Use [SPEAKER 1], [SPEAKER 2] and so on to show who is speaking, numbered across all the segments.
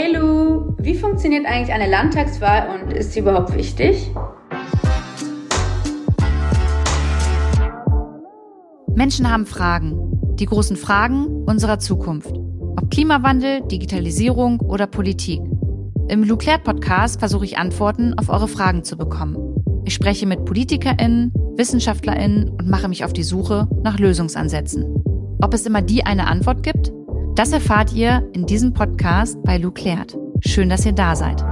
[SPEAKER 1] Hey Lu, wie funktioniert eigentlich eine Landtagswahl und ist sie überhaupt wichtig?
[SPEAKER 2] Menschen haben Fragen. Die großen Fragen unserer Zukunft. Ob Klimawandel, Digitalisierung oder Politik. Im Luclair Podcast versuche ich Antworten auf eure Fragen zu bekommen. Ich spreche mit PolitikerInnen, WissenschaftlerInnen und mache mich auf die Suche nach Lösungsansätzen. Ob es immer die eine Antwort gibt? Das erfahrt ihr in diesem Podcast bei Lou Klärt. Schön, dass ihr da seid.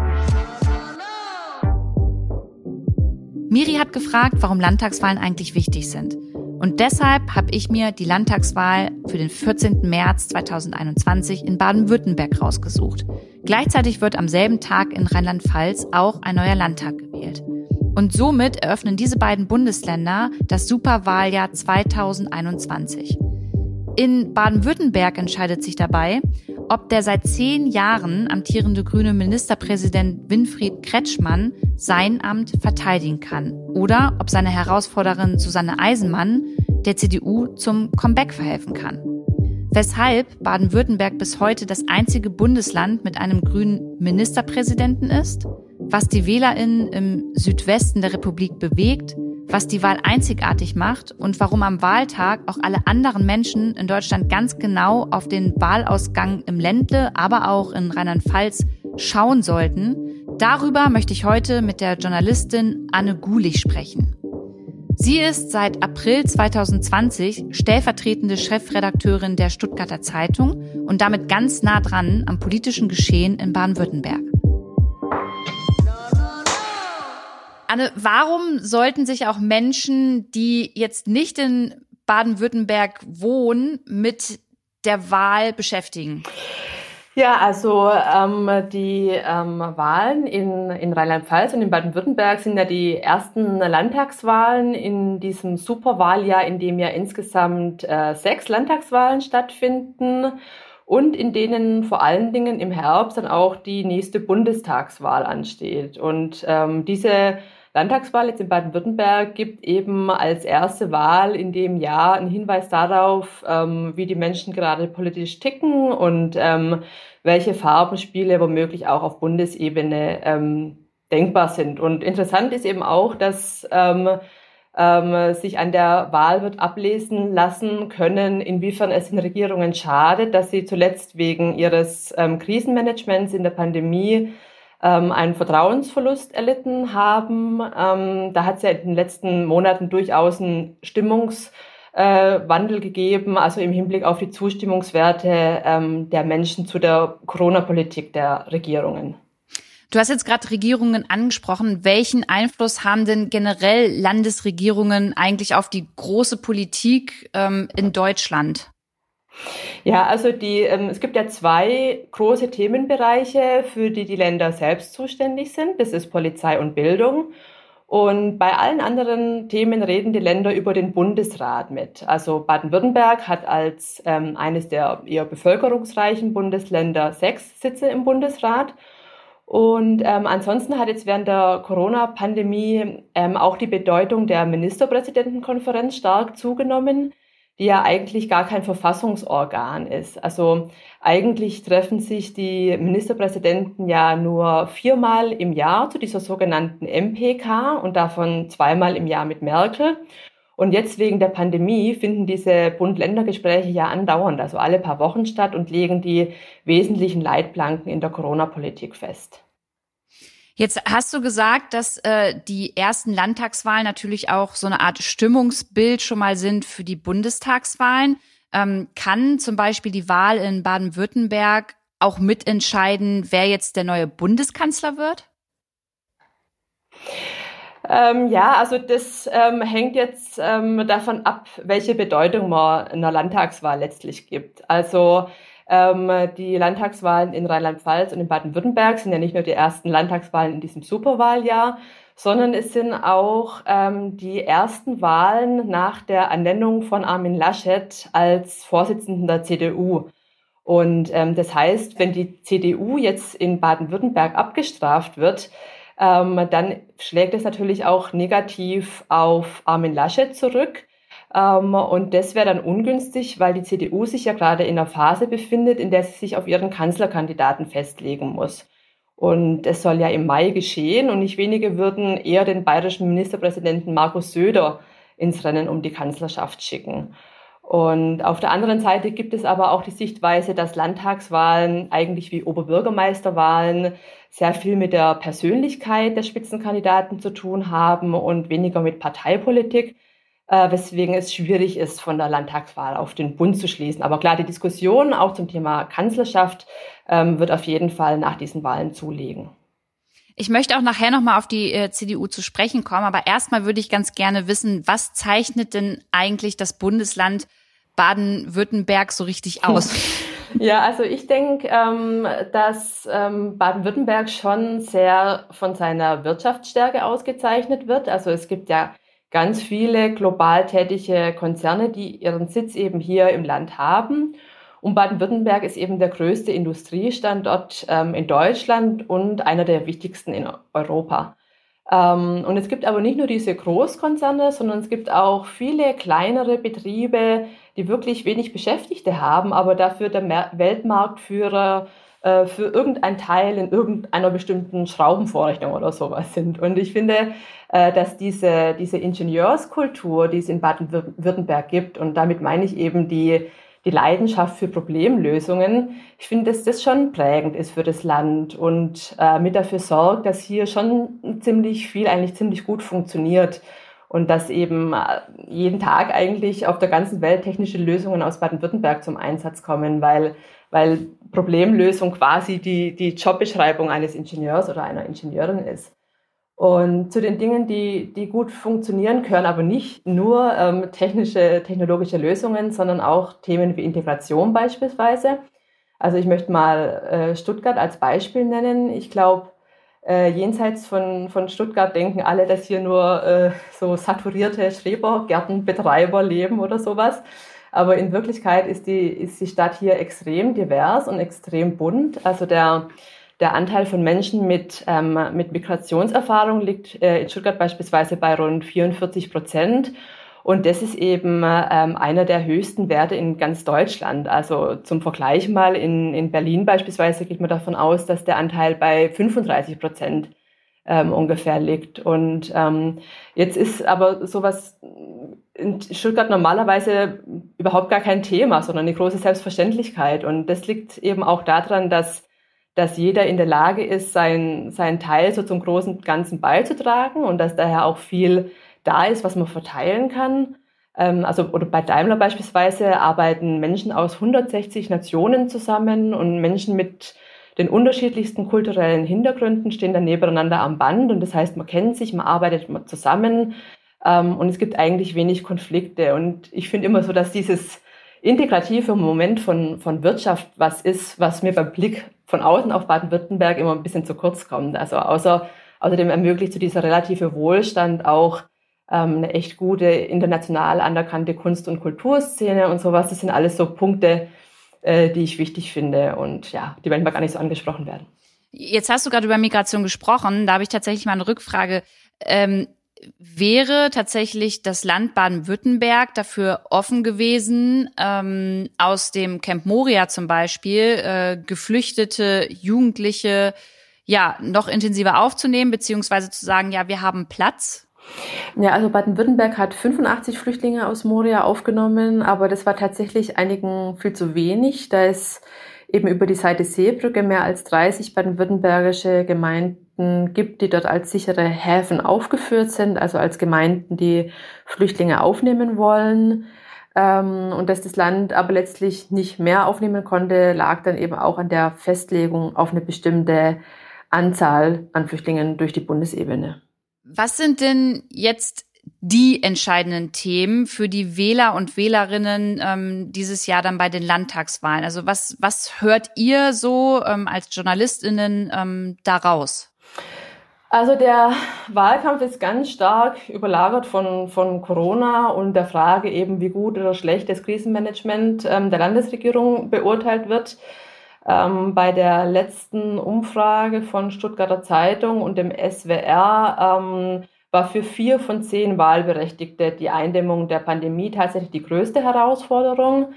[SPEAKER 2] Miri hat gefragt, warum Landtagswahlen eigentlich wichtig sind. Und deshalb habe ich mir die Landtagswahl für den 14. März 2021 in Baden-Württemberg rausgesucht. Gleichzeitig wird am selben Tag in Rheinland-Pfalz auch ein neuer Landtag gewählt. Und somit eröffnen diese beiden Bundesländer das Superwahljahr 2021. In Baden-Württemberg entscheidet sich dabei, ob der seit zehn Jahren amtierende grüne Ministerpräsident Winfried Kretschmann sein Amt verteidigen kann oder ob seine Herausforderin Susanne Eisenmann der CDU zum Comeback verhelfen kann. Weshalb Baden-Württemberg bis heute das einzige Bundesland mit einem grünen Ministerpräsidenten ist, was die Wählerinnen im Südwesten der Republik bewegt was die Wahl einzigartig macht und warum am Wahltag auch alle anderen Menschen in Deutschland ganz genau auf den Wahlausgang im Ländle, aber auch in Rheinland-Pfalz schauen sollten. Darüber möchte ich heute mit der Journalistin Anne Gulich sprechen. Sie ist seit April 2020 stellvertretende Chefredakteurin der Stuttgarter Zeitung und damit ganz nah dran am politischen Geschehen in Baden-Württemberg. Anne, warum sollten sich auch Menschen, die jetzt nicht in Baden-Württemberg wohnen, mit der Wahl beschäftigen?
[SPEAKER 3] Ja, also ähm, die ähm, Wahlen in, in Rheinland-Pfalz und in Baden-Württemberg sind ja die ersten Landtagswahlen in diesem Superwahljahr, in dem ja insgesamt äh, sechs Landtagswahlen stattfinden und in denen vor allen Dingen im Herbst dann auch die nächste Bundestagswahl ansteht. Und ähm, diese Landtagswahl jetzt in Baden-Württemberg gibt eben als erste Wahl in dem Jahr einen Hinweis darauf, ähm, wie die Menschen gerade politisch ticken und ähm, welche Farbenspiele womöglich auch auf Bundesebene ähm, denkbar sind. Und interessant ist eben auch, dass ähm, ähm, sich an der Wahl wird ablesen lassen können, inwiefern es den Regierungen schadet, dass sie zuletzt wegen ihres ähm, Krisenmanagements in der Pandemie ähm, einen Vertrauensverlust erlitten haben. Ähm, da hat es ja in den letzten Monaten durchaus einen Stimmungswandel äh, gegeben, also im Hinblick auf die Zustimmungswerte ähm, der Menschen zu der Corona-Politik der Regierungen.
[SPEAKER 2] Du hast jetzt gerade Regierungen angesprochen. Welchen Einfluss haben denn generell Landesregierungen eigentlich auf die große Politik ähm, in Deutschland?
[SPEAKER 3] Ja, also die, ähm, es gibt ja zwei große Themenbereiche, für die die Länder selbst zuständig sind. Das ist Polizei und Bildung. Und bei allen anderen Themen reden die Länder über den Bundesrat mit. Also Baden-Württemberg hat als ähm, eines der eher bevölkerungsreichen Bundesländer sechs Sitze im Bundesrat. Und ähm, ansonsten hat jetzt während der Corona-Pandemie ähm, auch die Bedeutung der Ministerpräsidentenkonferenz stark zugenommen die ja eigentlich gar kein Verfassungsorgan ist. Also eigentlich treffen sich die Ministerpräsidenten ja nur viermal im Jahr zu dieser sogenannten MPK und davon zweimal im Jahr mit Merkel. Und jetzt wegen der Pandemie finden diese Bund-Länder-Gespräche ja andauernd, also alle paar Wochen statt und legen die wesentlichen Leitplanken in der Corona-Politik fest.
[SPEAKER 2] Jetzt hast du gesagt, dass äh, die ersten Landtagswahlen natürlich auch so eine Art Stimmungsbild schon mal sind für die Bundestagswahlen. Ähm, kann zum Beispiel die Wahl in Baden-Württemberg auch mitentscheiden, wer jetzt der neue Bundeskanzler wird?
[SPEAKER 3] Ähm, ja, also das ähm, hängt jetzt ähm, davon ab, welche Bedeutung man einer Landtagswahl letztlich gibt. Also ähm, die Landtagswahlen in Rheinland-Pfalz und in Baden-Württemberg sind ja nicht nur die ersten Landtagswahlen in diesem Superwahljahr, sondern es sind auch ähm, die ersten Wahlen nach der Ernennung von Armin Laschet als Vorsitzenden der CDU. Und ähm, das heißt, wenn die CDU jetzt in Baden-Württemberg abgestraft wird, ähm, dann schlägt es natürlich auch negativ auf Armin Laschet zurück und das wäre dann ungünstig, weil die CDU sich ja gerade in einer Phase befindet, in der sie sich auf ihren Kanzlerkandidaten festlegen muss. Und es soll ja im Mai geschehen und nicht wenige würden eher den bayerischen Ministerpräsidenten Markus Söder ins Rennen um die Kanzlerschaft schicken. Und auf der anderen Seite gibt es aber auch die Sichtweise, dass Landtagswahlen eigentlich wie Oberbürgermeisterwahlen sehr viel mit der Persönlichkeit der Spitzenkandidaten zu tun haben und weniger mit Parteipolitik, äh, weswegen es schwierig ist, von der Landtagswahl auf den Bund zu schließen. Aber klar, die Diskussion auch zum Thema Kanzlerschaft ähm, wird auf jeden Fall nach diesen Wahlen zulegen.
[SPEAKER 2] Ich möchte auch nachher nochmal auf die äh, CDU zu sprechen kommen, aber erstmal würde ich ganz gerne wissen, was zeichnet denn eigentlich das Bundesland Baden-Württemberg so richtig aus?
[SPEAKER 3] Ja, also ich denke, ähm, dass ähm, Baden-Württemberg schon sehr von seiner Wirtschaftsstärke ausgezeichnet wird. Also es gibt ja ganz viele global tätige Konzerne, die ihren Sitz eben hier im Land haben. Und Baden-Württemberg ist eben der größte Industriestandort ähm, in Deutschland und einer der wichtigsten in Europa. Ähm, und es gibt aber nicht nur diese Großkonzerne, sondern es gibt auch viele kleinere Betriebe, die wirklich wenig Beschäftigte haben, aber dafür der Weltmarktführer äh, für irgendein Teil in irgendeiner bestimmten Schraubenvorrichtung oder sowas sind. Und ich finde, äh, dass diese, diese Ingenieurskultur, die es in Baden-Württemberg gibt, und damit meine ich eben die die Leidenschaft für Problemlösungen. Ich finde, dass das schon prägend ist für das Land und äh, mit dafür sorgt, dass hier schon ziemlich viel, eigentlich ziemlich gut funktioniert und dass eben jeden Tag eigentlich auf der ganzen Welt technische Lösungen aus Baden-Württemberg zum Einsatz kommen, weil, weil Problemlösung quasi die, die Jobbeschreibung eines Ingenieurs oder einer Ingenieurin ist. Und zu den Dingen, die, die gut funktionieren, gehören aber nicht nur ähm, technische, technologische Lösungen, sondern auch Themen wie Integration beispielsweise. Also ich möchte mal äh, Stuttgart als Beispiel nennen. Ich glaube, äh, jenseits von, von Stuttgart denken alle, dass hier nur äh, so saturierte Schrebergärtenbetreiber leben oder sowas. Aber in Wirklichkeit ist die, ist die Stadt hier extrem divers und extrem bunt. Also der der Anteil von Menschen mit, ähm, mit Migrationserfahrung liegt äh, in Stuttgart beispielsweise bei rund 44 Prozent. Und das ist eben ähm, einer der höchsten Werte in ganz Deutschland. Also zum Vergleich mal in, in Berlin beispielsweise geht man davon aus, dass der Anteil bei 35 Prozent ähm, ungefähr liegt. Und ähm, jetzt ist aber sowas in Stuttgart normalerweise überhaupt gar kein Thema, sondern eine große Selbstverständlichkeit. Und das liegt eben auch daran, dass dass jeder in der Lage ist, sein, sein Teil so zum großen Ganzen beizutragen und dass daher auch viel da ist, was man verteilen kann. Ähm, also oder bei Daimler beispielsweise arbeiten Menschen aus 160 Nationen zusammen und Menschen mit den unterschiedlichsten kulturellen Hintergründen stehen dann nebeneinander am Band und das heißt, man kennt sich, man arbeitet zusammen ähm, und es gibt eigentlich wenig Konflikte und ich finde immer so, dass dieses integrative Moment von, von Wirtschaft was ist, was mir beim Blick von außen auf Baden-Württemberg immer ein bisschen zu kurz kommt. Also außer, außerdem ermöglicht zu dieser relative Wohlstand auch ähm, eine echt gute international anerkannte Kunst- und Kulturszene und sowas. Das sind alles so Punkte, äh, die ich wichtig finde und ja, die manchmal gar nicht so angesprochen werden.
[SPEAKER 2] Jetzt hast du gerade über Migration gesprochen. Da habe ich tatsächlich mal eine Rückfrage. Ähm, wäre tatsächlich das Land Baden-Württemberg dafür offen gewesen, ähm, aus dem Camp Moria zum Beispiel äh, geflüchtete Jugendliche ja noch intensiver aufzunehmen, beziehungsweise zu sagen, ja, wir haben Platz?
[SPEAKER 3] Ja, also Baden-Württemberg hat 85 Flüchtlinge aus Moria aufgenommen, aber das war tatsächlich einigen viel zu wenig. Da ist eben über die Seite Seebrücke mehr als 30 baden-württembergische Gemeinden gibt, die dort als sichere Häfen aufgeführt sind, also als Gemeinden, die Flüchtlinge aufnehmen wollen. Ähm, und dass das Land aber letztlich nicht mehr aufnehmen konnte, lag dann eben auch an der Festlegung auf eine bestimmte Anzahl an Flüchtlingen durch die Bundesebene.
[SPEAKER 2] Was sind denn jetzt die entscheidenden Themen für die Wähler und Wählerinnen ähm, dieses Jahr dann bei den Landtagswahlen? Also was, was hört ihr so ähm, als JournalistInnen ähm, daraus?
[SPEAKER 3] Also der Wahlkampf ist ganz stark überlagert von, von Corona und der Frage eben, wie gut oder schlecht das Krisenmanagement ähm, der Landesregierung beurteilt wird. Ähm, bei der letzten Umfrage von Stuttgarter Zeitung und dem SWR ähm, war für vier von zehn Wahlberechtigte die Eindämmung der Pandemie tatsächlich die größte Herausforderung.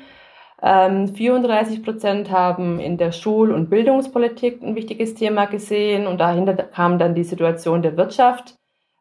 [SPEAKER 3] 34 ähm, Prozent haben in der Schul- und Bildungspolitik ein wichtiges Thema gesehen und dahinter kam dann die Situation der Wirtschaft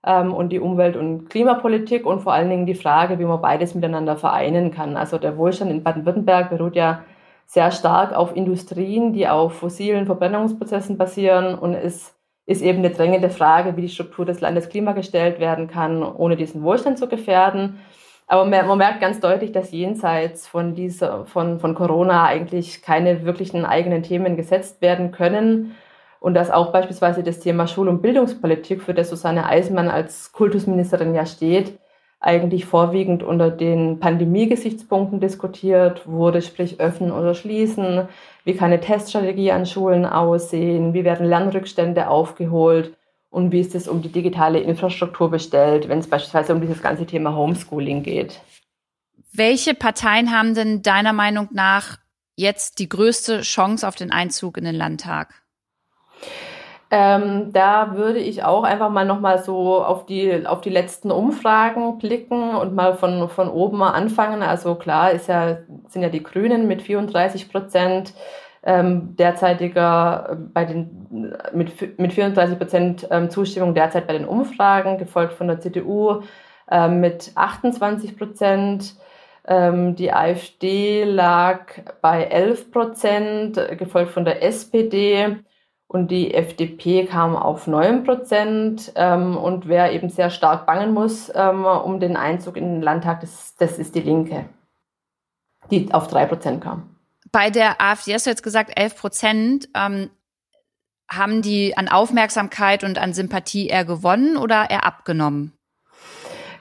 [SPEAKER 3] ähm, und die Umwelt- und Klimapolitik und vor allen Dingen die Frage, wie man beides miteinander vereinen kann. Also der Wohlstand in Baden-Württemberg beruht ja sehr stark auf Industrien, die auf fossilen Verbrennungsprozessen basieren und es ist eben eine drängende Frage, wie die Struktur des Landes klimagestellt werden kann, ohne diesen Wohlstand zu gefährden. Aber man merkt ganz deutlich, dass jenseits von dieser, von, von Corona eigentlich keine wirklichen eigenen Themen gesetzt werden können. Und dass auch beispielsweise das Thema Schul- und Bildungspolitik, für das Susanne Eismann als Kultusministerin ja steht, eigentlich vorwiegend unter den Pandemie-Gesichtspunkten diskutiert wurde, sprich öffnen oder schließen, wie kann eine Teststrategie an Schulen aussehen, wie werden Lernrückstände aufgeholt und wie ist es um die digitale Infrastruktur bestellt, wenn es beispielsweise um dieses ganze Thema Homeschooling geht.
[SPEAKER 2] Welche Parteien haben denn deiner Meinung nach jetzt die größte Chance auf den Einzug in den Landtag?
[SPEAKER 3] Ähm, da würde ich auch einfach mal nochmal so auf die, auf die letzten Umfragen blicken und mal von, von oben mal anfangen. Also klar ist ja, sind ja die Grünen mit 34 Prozent, ähm, derzeitiger äh, bei den, mit, mit 34 Prozent ähm, Zustimmung derzeit bei den Umfragen, gefolgt von der CDU äh, mit 28 Prozent. Ähm, die AfD lag bei 11 Prozent, gefolgt von der SPD und die FDP kam auf 9 Prozent. Ähm, und wer eben sehr stark bangen muss ähm, um den Einzug in den Landtag, das, das ist die Linke, die auf 3 Prozent kam.
[SPEAKER 2] Bei der AfD hast du jetzt gesagt 11 Prozent. Ähm, haben die an Aufmerksamkeit und an Sympathie eher gewonnen oder eher abgenommen?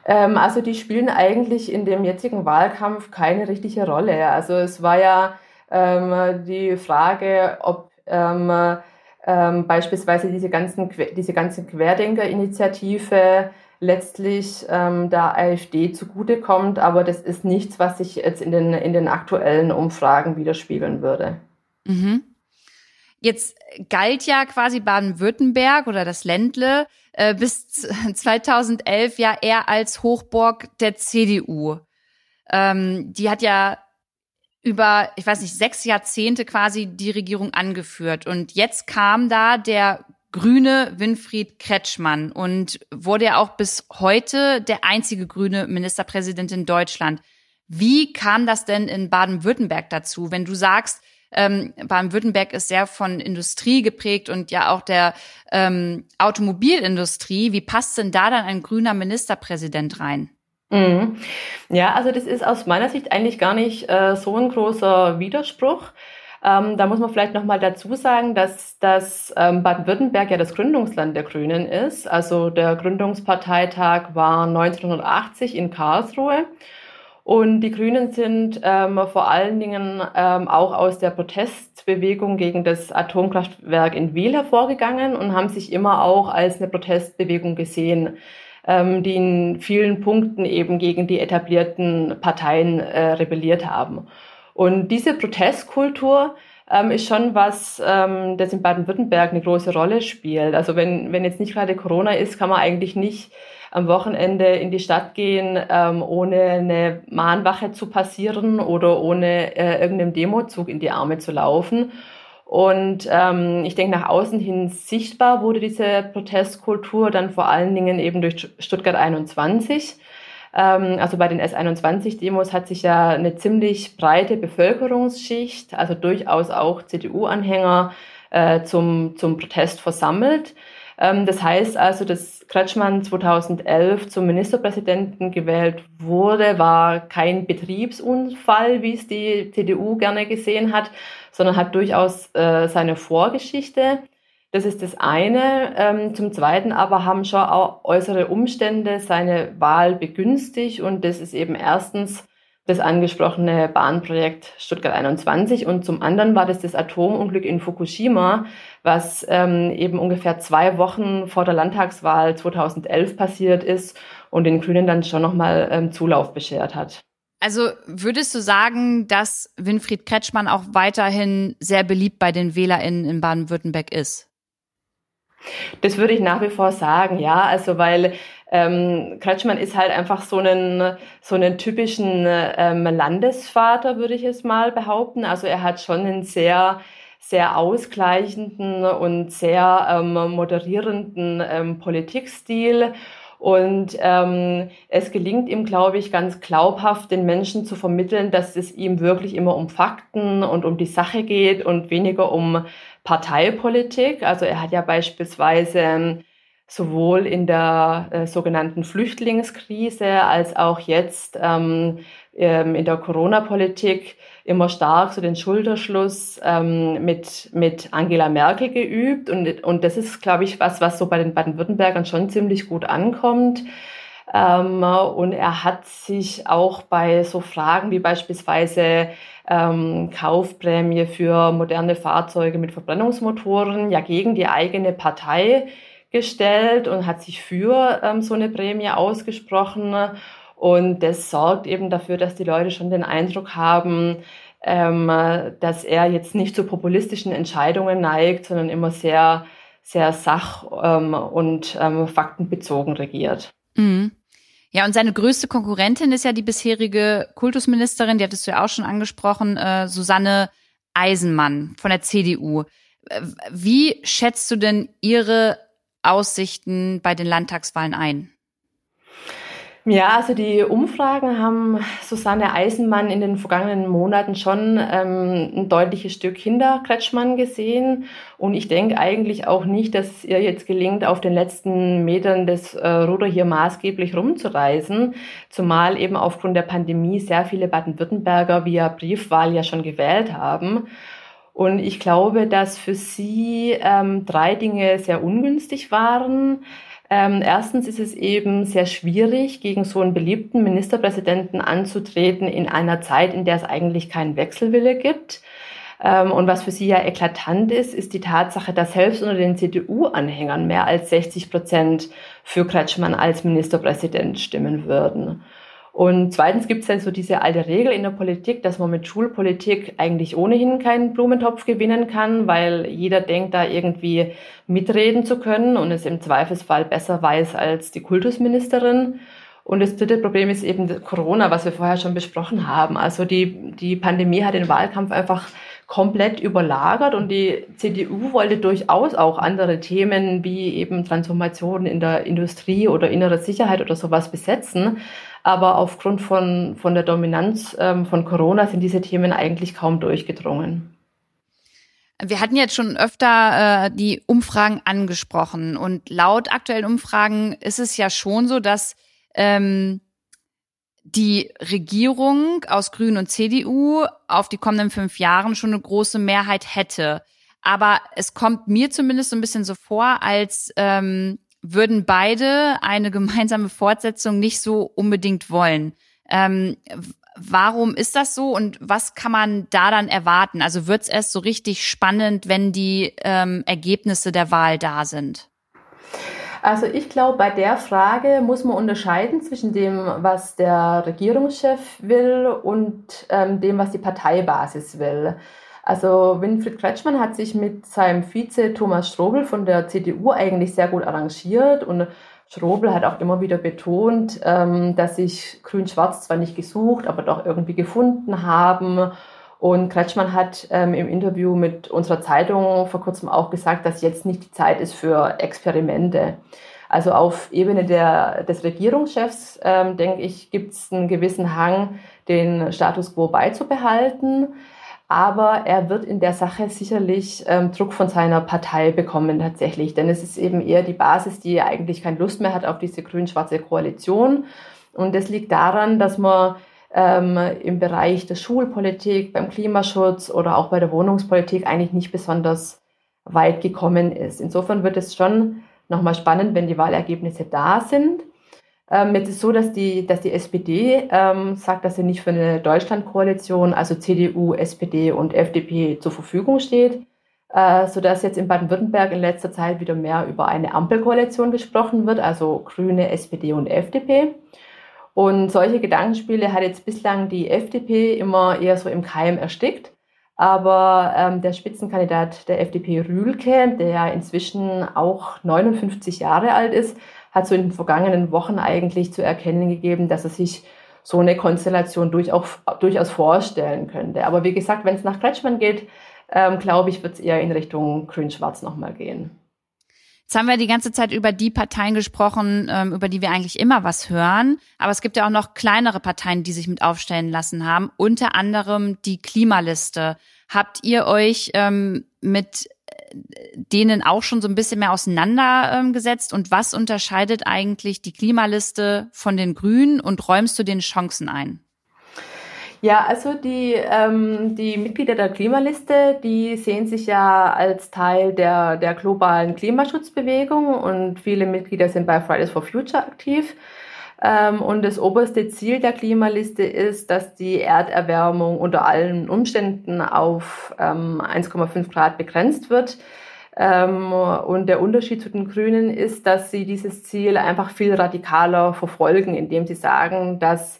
[SPEAKER 3] Ähm, also die spielen eigentlich in dem jetzigen Wahlkampf keine richtige Rolle. Also es war ja ähm, die Frage, ob ähm, ähm, beispielsweise diese ganzen diese ganze Querdenker-Initiative letztlich ähm, der AfD zugutekommt, aber das ist nichts, was sich jetzt in den in den aktuellen Umfragen widerspiegeln würde.
[SPEAKER 2] Mhm. Jetzt galt ja quasi Baden-Württemberg oder das Ländle äh, bis 2011 ja eher als Hochburg der CDU. Ähm, die hat ja über, ich weiß nicht, sechs Jahrzehnte quasi die Regierung angeführt. Und jetzt kam da der grüne Winfried Kretschmann und wurde ja auch bis heute der einzige grüne Ministerpräsident in Deutschland. Wie kam das denn in Baden-Württemberg dazu, wenn du sagst, ähm, Baden-Württemberg ist sehr von Industrie geprägt und ja auch der ähm, Automobilindustrie. Wie passt denn da dann ein grüner Ministerpräsident rein?
[SPEAKER 3] Mhm. Ja, also das ist aus meiner Sicht eigentlich gar nicht äh, so ein großer Widerspruch. Ähm, da muss man vielleicht nochmal dazu sagen, dass, dass ähm, Baden-Württemberg ja das Gründungsland der Grünen ist. Also der Gründungsparteitag war 1980 in Karlsruhe. Und die Grünen sind ähm, vor allen Dingen ähm, auch aus der Protestbewegung gegen das Atomkraftwerk in Wiel hervorgegangen und haben sich immer auch als eine Protestbewegung gesehen ähm, die in vielen Punkten eben gegen die etablierten Parteien äh, rebelliert haben. Und diese Protestkultur ähm, ist schon was, ähm, das in Baden-Württemberg eine große Rolle spielt. Also wenn, wenn jetzt nicht gerade Corona ist, kann man eigentlich nicht am Wochenende in die Stadt gehen, ähm, ohne eine Mahnwache zu passieren oder ohne äh, irgendeinem Demozug in die Arme zu laufen. Und ähm, ich denke, nach außen hin sichtbar wurde diese Protestkultur dann vor allen Dingen eben durch Stuttgart 21. Ähm, also bei den S21-Demos hat sich ja eine ziemlich breite Bevölkerungsschicht, also durchaus auch CDU-Anhänger, äh, zum, zum Protest versammelt. Ähm, das heißt also, dass Kretschmann 2011 zum Ministerpräsidenten gewählt wurde, war kein Betriebsunfall, wie es die CDU gerne gesehen hat, sondern hat durchaus äh, seine Vorgeschichte. Das ist das eine. Ähm, zum Zweiten aber haben schon auch äußere Umstände seine Wahl begünstigt und das ist eben erstens das angesprochene Bahnprojekt Stuttgart 21 und zum anderen war das das Atomunglück in Fukushima, was ähm, eben ungefähr zwei Wochen vor der Landtagswahl 2011 passiert ist und den Grünen dann schon nochmal ähm, Zulauf beschert hat.
[SPEAKER 2] Also würdest du sagen, dass Winfried Kretschmann auch weiterhin sehr beliebt bei den WählerInnen in Baden-Württemberg ist?
[SPEAKER 3] Das würde ich nach wie vor sagen, ja. Also weil ähm, Kretschmann ist halt einfach so einen, so einen typischen ähm, Landesvater, würde ich es mal behaupten. Also er hat schon einen sehr sehr ausgleichenden und sehr ähm, moderierenden ähm, Politikstil. Und ähm, es gelingt ihm, glaube ich, ganz glaubhaft den Menschen zu vermitteln, dass es ihm wirklich immer um Fakten und um die Sache geht und weniger um Parteipolitik. Also er hat ja beispielsweise ähm, sowohl in der äh, sogenannten Flüchtlingskrise als auch jetzt ähm, ähm, in der Corona-Politik immer stark so den Schulterschluss ähm, mit, mit Angela Merkel geübt. Und, und das ist, glaube ich, was, was so bei den Baden-Württembergern schon ziemlich gut ankommt. Ähm, und er hat sich auch bei so Fragen wie beispielsweise ähm, Kaufprämie für moderne Fahrzeuge mit Verbrennungsmotoren ja gegen die eigene Partei gestellt und hat sich für ähm, so eine Prämie ausgesprochen. Und das sorgt eben dafür, dass die Leute schon den Eindruck haben, ähm, dass er jetzt nicht zu populistischen Entscheidungen neigt, sondern immer sehr, sehr sach- ähm, und ähm, faktenbezogen regiert.
[SPEAKER 2] Mhm. Ja, und seine größte Konkurrentin ist ja die bisherige Kultusministerin, die hattest du ja auch schon angesprochen, äh, Susanne Eisenmann von der CDU. Äh, wie schätzt du denn ihre Aussichten bei den Landtagswahlen ein?
[SPEAKER 3] Ja, also die Umfragen haben Susanne Eisenmann in den vergangenen Monaten schon ähm, ein deutliches Stück hinter Kretschmann gesehen. Und ich denke eigentlich auch nicht, dass es ihr jetzt gelingt, auf den letzten Metern des äh, Ruder hier maßgeblich rumzureisen. Zumal eben aufgrund der Pandemie sehr viele Baden-Württemberger via Briefwahl ja schon gewählt haben. Und ich glaube, dass für sie ähm, drei Dinge sehr ungünstig waren. Ähm, erstens ist es eben sehr schwierig, gegen so einen beliebten Ministerpräsidenten anzutreten in einer Zeit, in der es eigentlich keinen Wechselwille gibt. Ähm, und was für sie ja eklatant ist, ist die Tatsache, dass selbst unter den CDU-Anhängern mehr als 60 Prozent für Kretschmann als Ministerpräsident stimmen würden. Und zweitens gibt es ja so diese alte Regel in der Politik, dass man mit Schulpolitik eigentlich ohnehin keinen Blumentopf gewinnen kann, weil jeder denkt, da irgendwie mitreden zu können und es im Zweifelsfall besser weiß als die Kultusministerin. Und das dritte Problem ist eben Corona, was wir vorher schon besprochen haben. Also die, die Pandemie hat den Wahlkampf einfach komplett überlagert und die CDU wollte durchaus auch andere Themen wie eben Transformation in der Industrie oder innere Sicherheit oder sowas besetzen. Aber aufgrund von, von der Dominanz ähm, von Corona sind diese Themen eigentlich kaum durchgedrungen.
[SPEAKER 2] Wir hatten jetzt schon öfter äh, die Umfragen angesprochen und laut aktuellen Umfragen ist es ja schon so, dass ähm, die Regierung aus Grünen und CDU auf die kommenden fünf Jahren schon eine große Mehrheit hätte. Aber es kommt mir zumindest so ein bisschen so vor, als ähm, würden beide eine gemeinsame Fortsetzung nicht so unbedingt wollen. Ähm, warum ist das so und was kann man da dann erwarten? Also wird es erst so richtig spannend, wenn die ähm, Ergebnisse der Wahl da sind?
[SPEAKER 3] Also ich glaube, bei der Frage muss man unterscheiden zwischen dem, was der Regierungschef will und ähm, dem, was die Parteibasis will. Also Winfried Kretschmann hat sich mit seinem Vize Thomas Strobel von der CDU eigentlich sehr gut arrangiert und Strobel hat auch immer wieder betont, ähm, dass sich Grün-Schwarz zwar nicht gesucht, aber doch irgendwie gefunden haben. Und Kretschmann hat ähm, im Interview mit unserer Zeitung vor kurzem auch gesagt, dass jetzt nicht die Zeit ist für Experimente. Also auf Ebene der, des Regierungschefs, ähm, denke ich, gibt es einen gewissen Hang, den Status quo beizubehalten aber er wird in der Sache sicherlich ähm, Druck von seiner Partei bekommen tatsächlich, denn es ist eben eher die Basis, die eigentlich keine Lust mehr hat auf diese grün-schwarze Koalition. Und das liegt daran, dass man ähm, im Bereich der Schulpolitik, beim Klimaschutz oder auch bei der Wohnungspolitik eigentlich nicht besonders weit gekommen ist. Insofern wird es schon nochmal spannend, wenn die Wahlergebnisse da sind. Ähm, jetzt ist so, dass die, dass die SPD ähm, sagt, dass sie nicht für eine Deutschlandkoalition, also CDU, SPD und FDP zur Verfügung steht, äh, sodass jetzt in Baden-Württemberg in letzter Zeit wieder mehr über eine Ampelkoalition gesprochen wird, also Grüne, SPD und FDP. Und solche Gedankenspiele hat jetzt bislang die FDP immer eher so im Keim erstickt. Aber ähm, der Spitzenkandidat der FDP Rühlke, der ja inzwischen auch 59 Jahre alt ist, hat so in den vergangenen Wochen eigentlich zu erkennen gegeben, dass er sich so eine Konstellation durchaus, durchaus vorstellen könnte. Aber wie gesagt, wenn es nach Kretschmann geht, ähm, glaube ich, wird es eher in Richtung Grün-Schwarz nochmal gehen.
[SPEAKER 2] Jetzt haben wir die ganze Zeit über die Parteien gesprochen, ähm, über die wir eigentlich immer was hören. Aber es gibt ja auch noch kleinere Parteien, die sich mit aufstellen lassen haben. Unter anderem die Klimaliste. Habt ihr euch ähm, mit denen auch schon so ein bisschen mehr auseinandergesetzt? Und was unterscheidet eigentlich die Klimaliste von den Grünen und räumst du den Chancen ein?
[SPEAKER 3] Ja, also die, ähm, die Mitglieder der Klimaliste, die sehen sich ja als Teil der, der globalen Klimaschutzbewegung und viele Mitglieder sind bei Fridays for Future aktiv. Ähm, und das oberste Ziel der Klimaliste ist, dass die Erderwärmung unter allen Umständen auf ähm, 1,5 Grad begrenzt wird. Ähm, und der Unterschied zu den Grünen ist, dass sie dieses Ziel einfach viel radikaler verfolgen, indem sie sagen, dass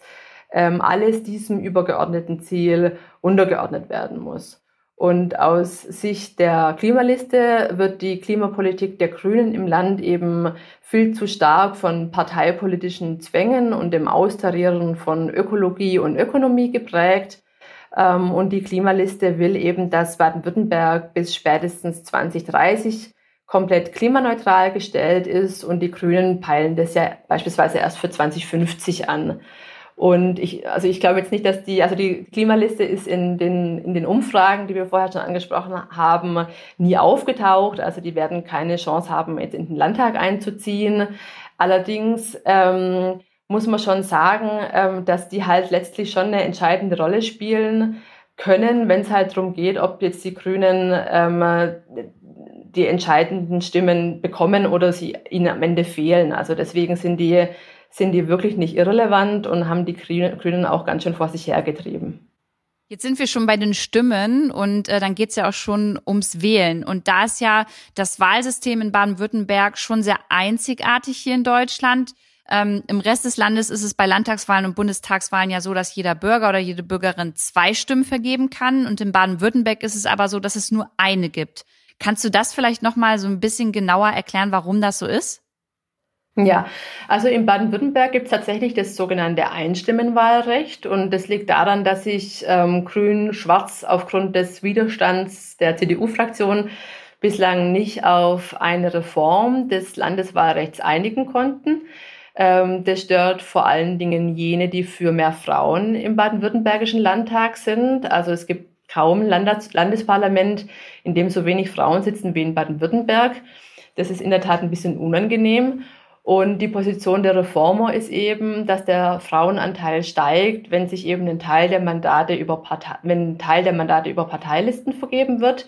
[SPEAKER 3] ähm, alles diesem übergeordneten Ziel untergeordnet werden muss. Und aus Sicht der Klimaliste wird die Klimapolitik der Grünen im Land eben viel zu stark von parteipolitischen Zwängen und dem Austarieren von Ökologie und Ökonomie geprägt. Ähm, und die Klimaliste will eben, dass Baden-Württemberg bis spätestens 2030 komplett klimaneutral gestellt ist und die Grünen peilen das ja beispielsweise erst für 2050 an. Und ich, also ich glaube jetzt nicht, dass die, also die Klimaliste ist in den, in den Umfragen, die wir vorher schon angesprochen haben, nie aufgetaucht. Also die werden keine Chance haben, jetzt in den Landtag einzuziehen. Allerdings ähm, muss man schon sagen, ähm, dass die halt letztlich schon eine entscheidende Rolle spielen können, wenn es halt darum geht, ob jetzt die Grünen ähm, die entscheidenden Stimmen bekommen oder sie ihnen am Ende fehlen. Also deswegen sind die sind die wirklich nicht irrelevant und haben die Grünen auch ganz schön vor sich hergetrieben.
[SPEAKER 2] Jetzt sind wir schon bei den Stimmen und äh, dann geht's ja auch schon ums Wählen. Und da ist ja das Wahlsystem in Baden-Württemberg schon sehr einzigartig hier in Deutschland. Ähm, Im Rest des Landes ist es bei Landtagswahlen und Bundestagswahlen ja so, dass jeder Bürger oder jede Bürgerin zwei Stimmen vergeben kann. Und in Baden-Württemberg ist es aber so, dass es nur eine gibt. Kannst du das vielleicht noch mal so ein bisschen genauer erklären, warum das so ist?
[SPEAKER 3] Ja, also in Baden-Württemberg gibt es tatsächlich das sogenannte Einstimmenwahlrecht und das liegt daran, dass sich ähm, Grün-Schwarz aufgrund des Widerstands der CDU-Fraktion bislang nicht auf eine Reform des Landeswahlrechts einigen konnten. Ähm, das stört vor allen Dingen jene, die für mehr Frauen im baden-württembergischen Landtag sind. Also es gibt kaum Landes Landesparlament, in dem so wenig Frauen sitzen wie in Baden-Württemberg. Das ist in der Tat ein bisschen unangenehm. Und die Position der Reformer ist eben, dass der Frauenanteil steigt, wenn sich eben ein Teil der Mandate über Partei, wenn ein Teil der Mandate über Parteilisten vergeben wird.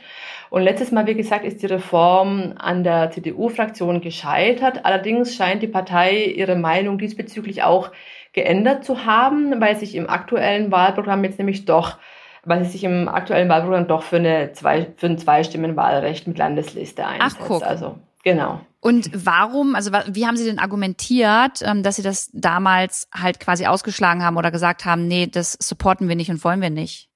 [SPEAKER 3] Und letztes Mal, wie gesagt, ist die Reform an der CDU-Fraktion gescheitert. Allerdings scheint die Partei ihre Meinung diesbezüglich auch geändert zu haben, weil sich im aktuellen Wahlprogramm jetzt nämlich doch weil sie sich im aktuellen Wahlprogramm doch für, eine zwei, für ein Zweistimmenwahlrecht mit Landesliste einsetzt.
[SPEAKER 2] Ach, guck.
[SPEAKER 3] Also Genau.
[SPEAKER 2] Und warum, also wie haben Sie denn argumentiert, ähm, dass Sie das damals halt quasi ausgeschlagen haben oder gesagt haben, nee, das supporten wir nicht und wollen wir nicht?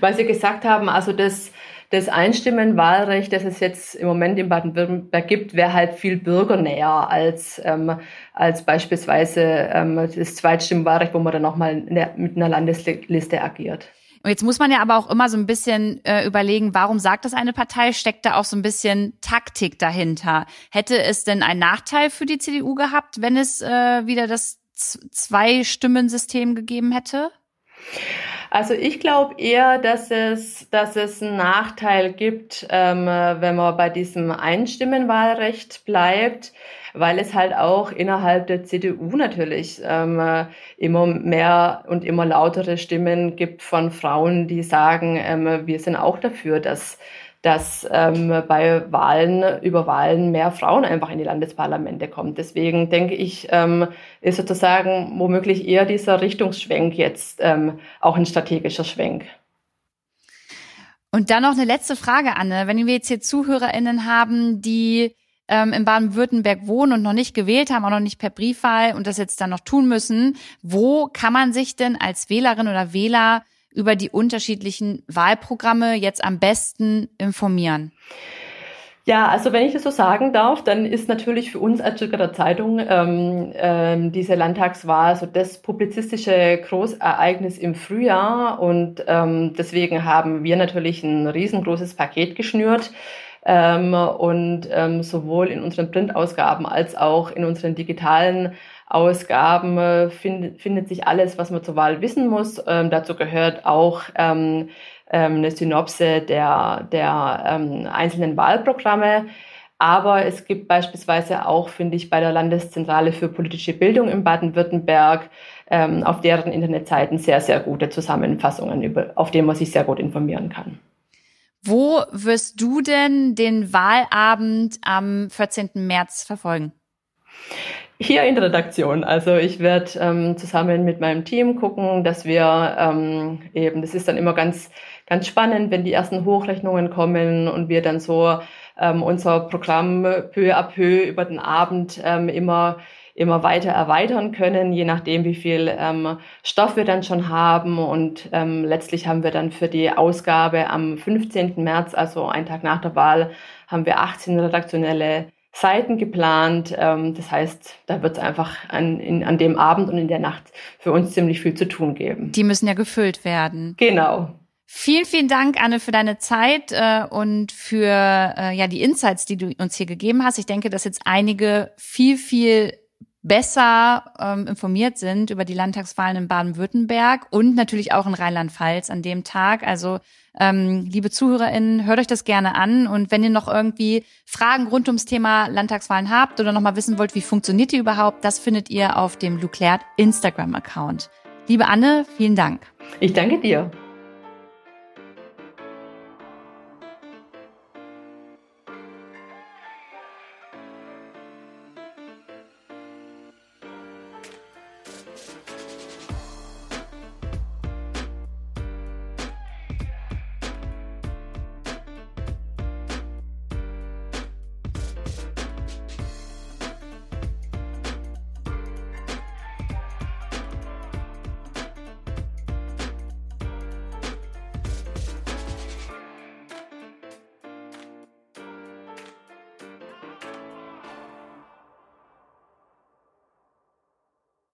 [SPEAKER 3] Weil Sie gesagt haben, also das, das Einstimmenwahlrecht, das es jetzt im Moment in Baden-Württemberg gibt, wäre halt viel bürgernäher als, ähm, als beispielsweise ähm, das Zweitstimmenwahlrecht, wo man dann nochmal mit einer Landesliste agiert.
[SPEAKER 2] Und jetzt muss man ja aber auch immer so ein bisschen äh, überlegen, warum sagt das eine Partei? Steckt da auch so ein bisschen Taktik dahinter? Hätte es denn einen Nachteil für die CDU gehabt, wenn es äh, wieder das Zwei-Stimmen-System gegeben hätte?
[SPEAKER 3] Also ich glaube eher, dass es, dass es einen Nachteil gibt, ähm, wenn man bei diesem Einstimmenwahlrecht bleibt, weil es halt auch innerhalb der CDU natürlich ähm, immer mehr und immer lautere Stimmen gibt von Frauen, die sagen, ähm, wir sind auch dafür, dass dass ähm, bei Wahlen, über Wahlen mehr Frauen einfach in die Landesparlamente kommen. Deswegen denke ich, ähm, ist sozusagen womöglich eher dieser Richtungsschwenk jetzt ähm, auch ein strategischer Schwenk.
[SPEAKER 2] Und dann noch eine letzte Frage, Anne. Wenn wir jetzt hier ZuhörerInnen haben, die ähm, in Baden-Württemberg wohnen und noch nicht gewählt haben, auch noch nicht per Briefwahl und das jetzt dann noch tun müssen, wo kann man sich denn als Wählerin oder Wähler über die unterschiedlichen Wahlprogramme jetzt am besten informieren?
[SPEAKER 3] Ja, also wenn ich das so sagen darf, dann ist natürlich für uns als Stuttgarter Zeitung ähm, ähm, diese Landtagswahl so das publizistische Großereignis im Frühjahr und ähm, deswegen haben wir natürlich ein riesengroßes Paket geschnürt. Ähm, und ähm, sowohl in unseren Printausgaben als auch in unseren digitalen Ausgaben äh, find, findet sich alles, was man zur Wahl wissen muss. Ähm, dazu gehört auch ähm, ähm, eine Synopse der, der ähm, einzelnen Wahlprogramme. Aber es gibt beispielsweise auch, finde ich, bei der Landeszentrale für politische Bildung in Baden-Württemberg ähm, auf deren Internetseiten sehr, sehr gute Zusammenfassungen, über, auf denen man sich sehr gut informieren kann.
[SPEAKER 2] Wo wirst du denn den Wahlabend am 14. März verfolgen?
[SPEAKER 3] Hier in der Redaktion. Also ich werde ähm, zusammen mit meinem Team gucken, dass wir ähm, eben, das ist dann immer ganz, ganz spannend, wenn die ersten Hochrechnungen kommen und wir dann so ähm, unser Programm peu à peu über den Abend ähm, immer immer weiter erweitern können, je nachdem, wie viel ähm, Stoff wir dann schon haben. Und ähm, letztlich haben wir dann für die Ausgabe am 15. März, also einen Tag nach der Wahl, haben wir 18 redaktionelle Seiten geplant. Ähm, das heißt, da wird es einfach an, in, an dem Abend und in der Nacht für uns ziemlich viel zu tun geben.
[SPEAKER 2] Die müssen ja gefüllt werden.
[SPEAKER 3] Genau.
[SPEAKER 2] Vielen, vielen Dank, Anne, für deine Zeit äh, und für äh, ja die Insights, die du uns hier gegeben hast. Ich denke, dass jetzt einige viel, viel besser ähm, informiert sind über die Landtagswahlen in Baden-Württemberg und natürlich auch in Rheinland-Pfalz an dem Tag. Also ähm, liebe ZuhörerInnen, hört euch das gerne an und wenn ihr noch irgendwie Fragen rund ums Thema Landtagswahlen habt oder nochmal wissen wollt, wie funktioniert die überhaupt, das findet ihr auf dem Luclert Instagram-Account. Liebe Anne, vielen Dank.
[SPEAKER 3] Ich danke dir.